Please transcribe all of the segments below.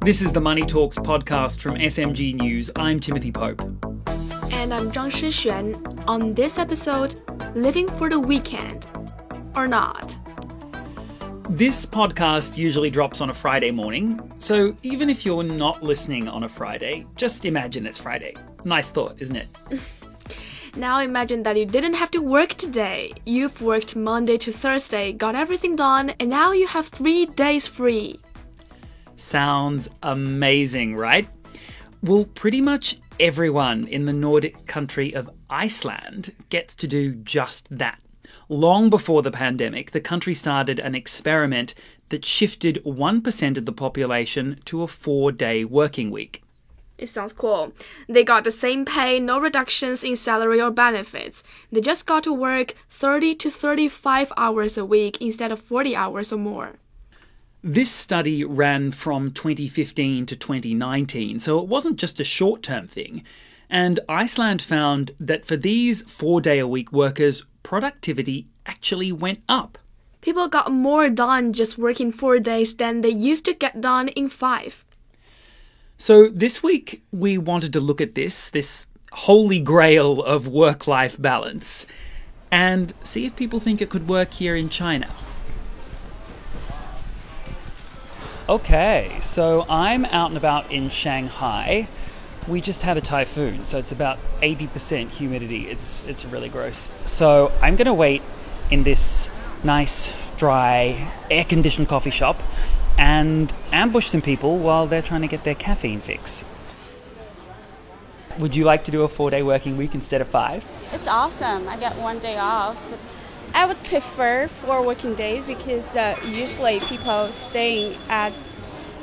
This is the Money Talks podcast from SMG News. I'm Timothy Pope. And I'm Zhang Shixuan. On this episode, living for the weekend or not. This podcast usually drops on a Friday morning, so even if you're not listening on a Friday, just imagine it's Friday. Nice thought, isn't it? Now imagine that you didn't have to work today. You've worked Monday to Thursday, got everything done, and now you have three days free. Sounds amazing, right? Well, pretty much everyone in the Nordic country of Iceland gets to do just that. Long before the pandemic, the country started an experiment that shifted 1% of the population to a four day working week. It sounds cool. They got the same pay, no reductions in salary or benefits. They just got to work 30 to 35 hours a week instead of 40 hours or more. This study ran from 2015 to 2019, so it wasn't just a short term thing. And Iceland found that for these four day a week workers, productivity actually went up. People got more done just working four days than they used to get done in five. So this week we wanted to look at this, this holy grail of work life balance, and see if people think it could work here in China. Okay, so I'm out and about in Shanghai. We just had a typhoon, so it's about 80% humidity. It's it's really gross. So I'm gonna wait in this nice, dry, air-conditioned coffee shop and ambush some people while they're trying to get their caffeine fix. Would you like to do a four day working week instead of five? It's awesome. I got one day off. I would prefer four working days because uh, usually people staying at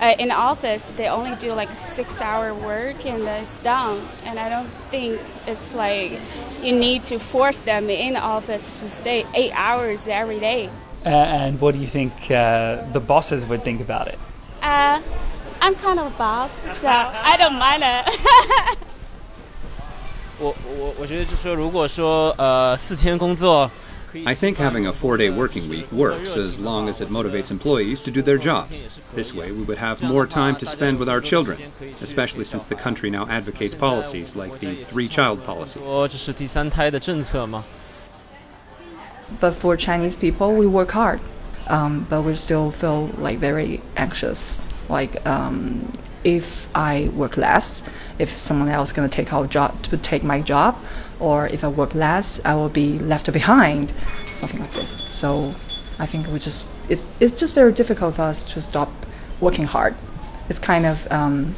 uh, in the office they only do like six hour work and it's done. And I don't think it's like you need to force them in the office to stay eight hours every day. Uh, and what do you think uh, the bosses would think about it? Uh, I'm kind of a boss, so I don't mind it. 我我我觉得就说，如果说呃四天工作， I think having a four day working week works as long as it motivates employees to do their jobs. This way, we would have more time to spend with our children, especially since the country now advocates policies like the three child policy. But for Chinese people, we work hard, um, but we still feel like very anxious. Like um, if I work less, if someone else is going to take to take my job, or if I work less, I will be left behind, something like this. So I think we just it's it's just very difficult for us to stop working hard. It's kind of um,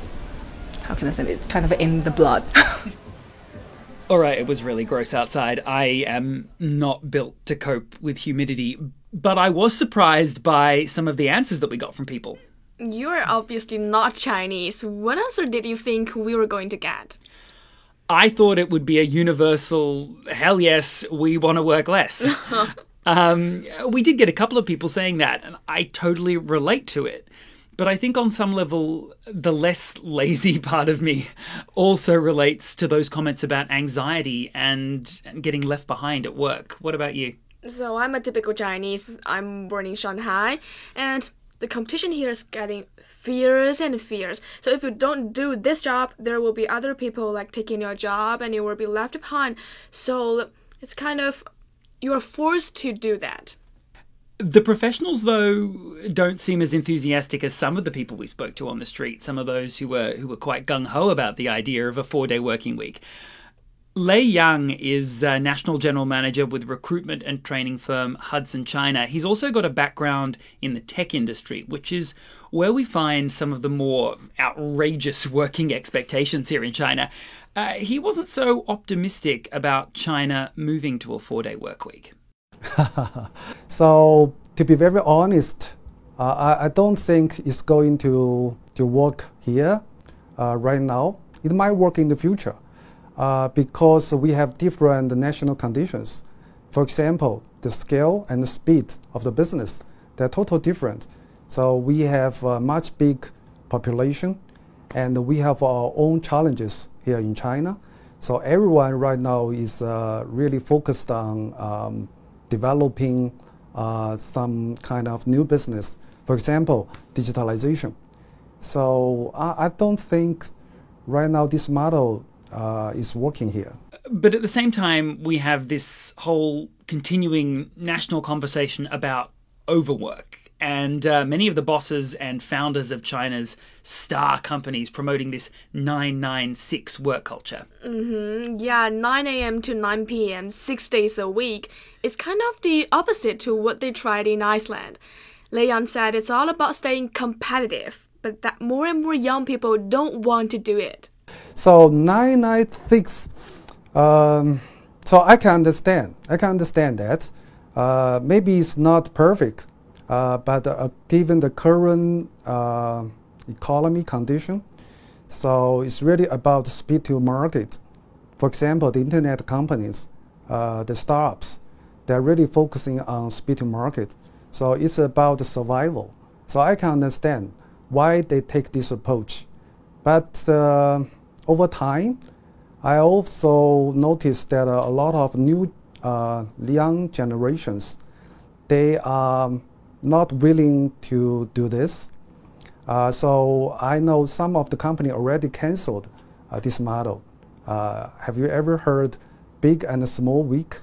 how can I say it? It's kind of in the blood. All right, it was really gross outside. I am not built to cope with humidity, but I was surprised by some of the answers that we got from people. You're obviously not Chinese. What answer did you think we were going to get? I thought it would be a universal, hell yes, we want to work less. um, we did get a couple of people saying that, and I totally relate to it. But I think on some level, the less lazy part of me also relates to those comments about anxiety and, and getting left behind at work. What about you? So I'm a typical Chinese. I'm born in Shanghai, and the competition here is getting fierce and fierce. So if you don't do this job, there will be other people like taking your job, and you will be left behind. So it's kind of you are forced to do that. The professionals, though, don't seem as enthusiastic as some of the people we spoke to on the street. Some of those who were who were quite gung ho about the idea of a four day working week. Lei Yang is uh, national general manager with recruitment and training firm Hudson China. He's also got a background in the tech industry, which is where we find some of the more outrageous working expectations here in China. Uh, he wasn't so optimistic about China moving to a four day work week. So to be very honest, uh, I, I don't think it's going to, to work here uh, right now. It might work in the future uh, because we have different national conditions. For example, the scale and the speed of the business, they're totally different. So we have a much big population and we have our own challenges here in China. So everyone right now is uh, really focused on um, developing uh, some kind of new business. For example, digitalization. So I, I don't think right now this model uh, is working here. But at the same time, we have this whole continuing national conversation about overwork. And uh, many of the bosses and founders of China's star companies promoting this 996 work culture. Mm-hmm. Yeah, 9 a.m. to 9 p.m., six days a week. It's kind of the opposite to what they tried in Iceland. Lei Yang said it's all about staying competitive, but that more and more young people don't want to do it. So 996, um, so I can understand. I can understand that. Uh, maybe it's not perfect, uh, but uh, given the current uh, economy condition, so it's really about speed to market. For example, the internet companies, uh, the startups, they're really focusing on speed to market. So it's about survival. So I can understand why they take this approach. But uh, over time, I also noticed that a lot of new uh, young generations, they are not willing to do this. Uh, so I know some of the company already canceled uh, this model. Have you ever heard big and small week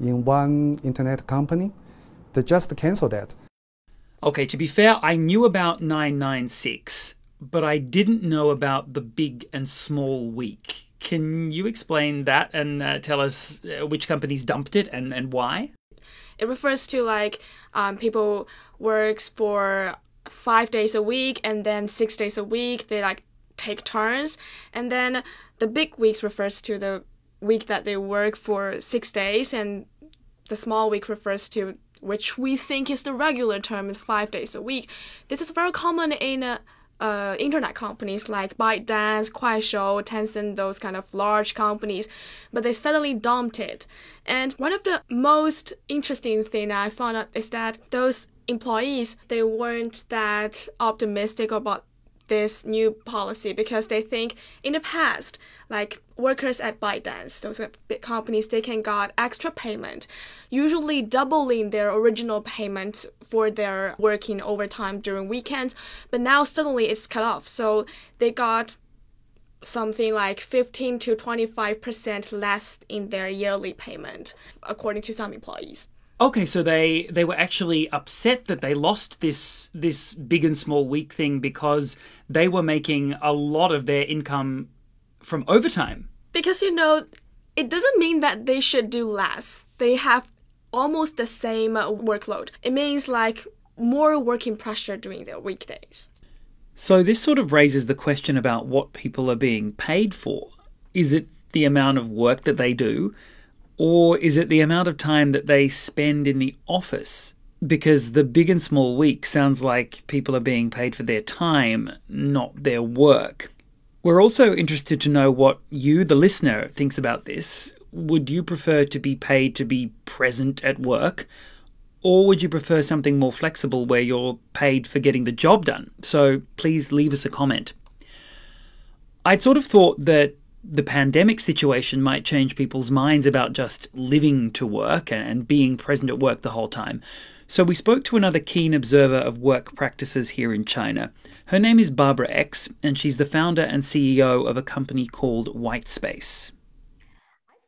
in one internet company? They just canceled that. Okay, to be fair, I knew about 996, but I didn't know about the big and small week. Can you explain that and uh, tell us uh, which companies dumped it and, and why? It refers to like um, people works for five days a week and then six days a week. They like take turns, and then the big weeks refers to the week that they work for six days, and the small week refers to which we think is the regular term, five days a week. This is very common in uh, uh, internet companies like ByteDance, Kuaishou, Tencent, those kind of large companies, but they suddenly dumped it. And one of the most interesting thing I found out is that those employees they weren't that optimistic about this new policy because they think in the past, like workers at ByteDance, those big companies, they can got extra payment, usually doubling their original payment for their working overtime during weekends. But now suddenly it's cut off, so they got something like 15 to 25% less in their yearly payment, according to some employees. Okay, so they they were actually upset that they lost this this big and small week thing because they were making a lot of their income from overtime. Because you know, it doesn't mean that they should do less. They have almost the same workload. It means like more working pressure during their weekdays. So this sort of raises the question about what people are being paid for. Is it the amount of work that they do? Or is it the amount of time that they spend in the office? Because the big and small week sounds like people are being paid for their time, not their work. We're also interested to know what you, the listener, thinks about this. Would you prefer to be paid to be present at work? Or would you prefer something more flexible where you're paid for getting the job done? So please leave us a comment. I'd sort of thought that the pandemic situation might change people's minds about just living to work and being present at work the whole time. So we spoke to another keen observer of work practices here in China. Her name is Barbara X, and she's the founder and CEO of a company called Whitespace.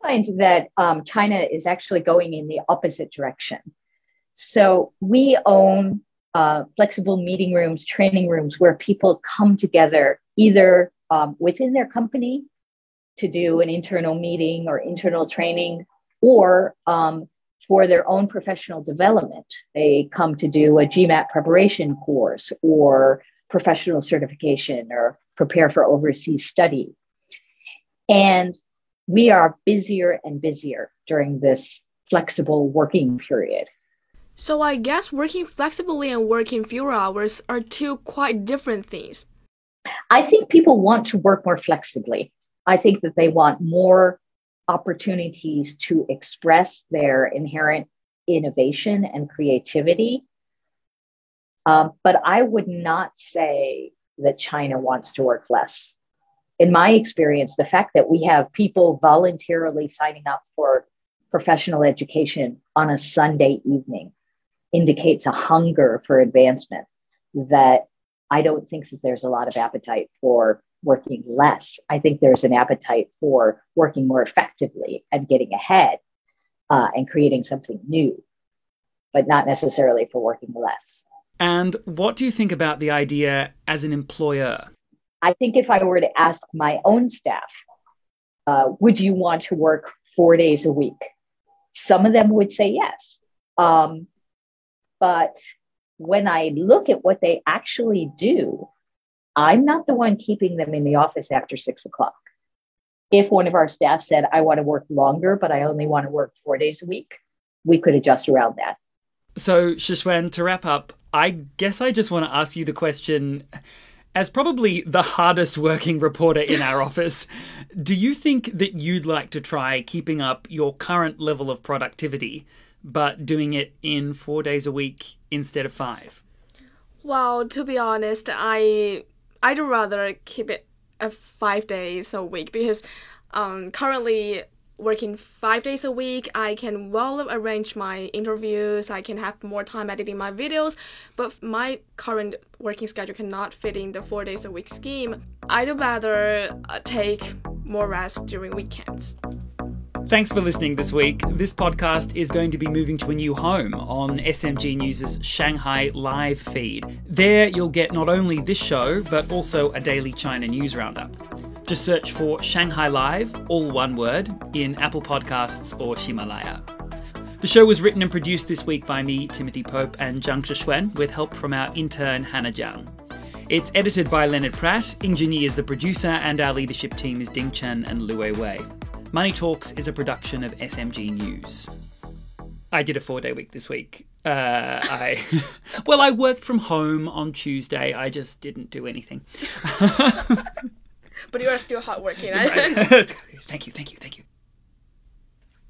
I find that um, China is actually going in the opposite direction. So we own uh, flexible meeting rooms, training rooms where people come together either um, within their company to do an internal meeting or internal training or um, for their own professional development. They come to do a GMAT preparation course or professional certification or prepare for overseas study. And we are busier and busier during this flexible working period. So I guess working flexibly and working fewer hours are two quite different things. I think people want to work more flexibly. I think that they want more opportunities to express their inherent innovation and creativity. Um, but I would not say that China wants to work less. In my experience, the fact that we have people voluntarily signing up for professional education on a Sunday evening indicates a hunger for advancement that I don't think that there's a lot of appetite for working less. I think there's an appetite for working more effectively and getting ahead uh, and creating something new, but not necessarily for working less. And what do you think about the idea as an employer? I think if I were to ask my own staff, uh, would you want to work four days a week? Some of them would say yes. Um, but when I look at what they actually do, I'm not the one keeping them in the office after six o'clock. If one of our staff said, I want to work longer, but I only want to work four days a week, we could adjust around that. So, Shixuan, to wrap up, I guess I just want to ask you the question as probably the hardest working reporter in our office, do you think that you'd like to try keeping up your current level of productivity, but doing it in four days a week instead of five? Well, to be honest, I I'd rather keep it at five days a week because um, currently working five days a week, I can well arrange my interviews. I can have more time editing my videos. But my current working schedule cannot fit in the four days a week scheme. I'd rather uh, take more rest during weekends. Thanks for listening this week. This podcast is going to be moving to a new home on SMG News' Shanghai live feed. There, you'll get not only this show, but also a daily China news roundup. Just search for Shanghai Live, all one word, in Apple Podcasts or Himalaya. The show was written and produced this week by me, Timothy Pope, and Zhang Shixuan, with help from our intern Hannah Jiang. It's edited by Leonard Pratt, engineers the producer, and our leadership team is Ding Chen and Lu Wei. Money Talks is a production of SMG News. I did a four day week this week. Uh, I well, I worked from home on Tuesday. I just didn't do anything. but you are still hardworking. Right. thank you, thank you, thank you.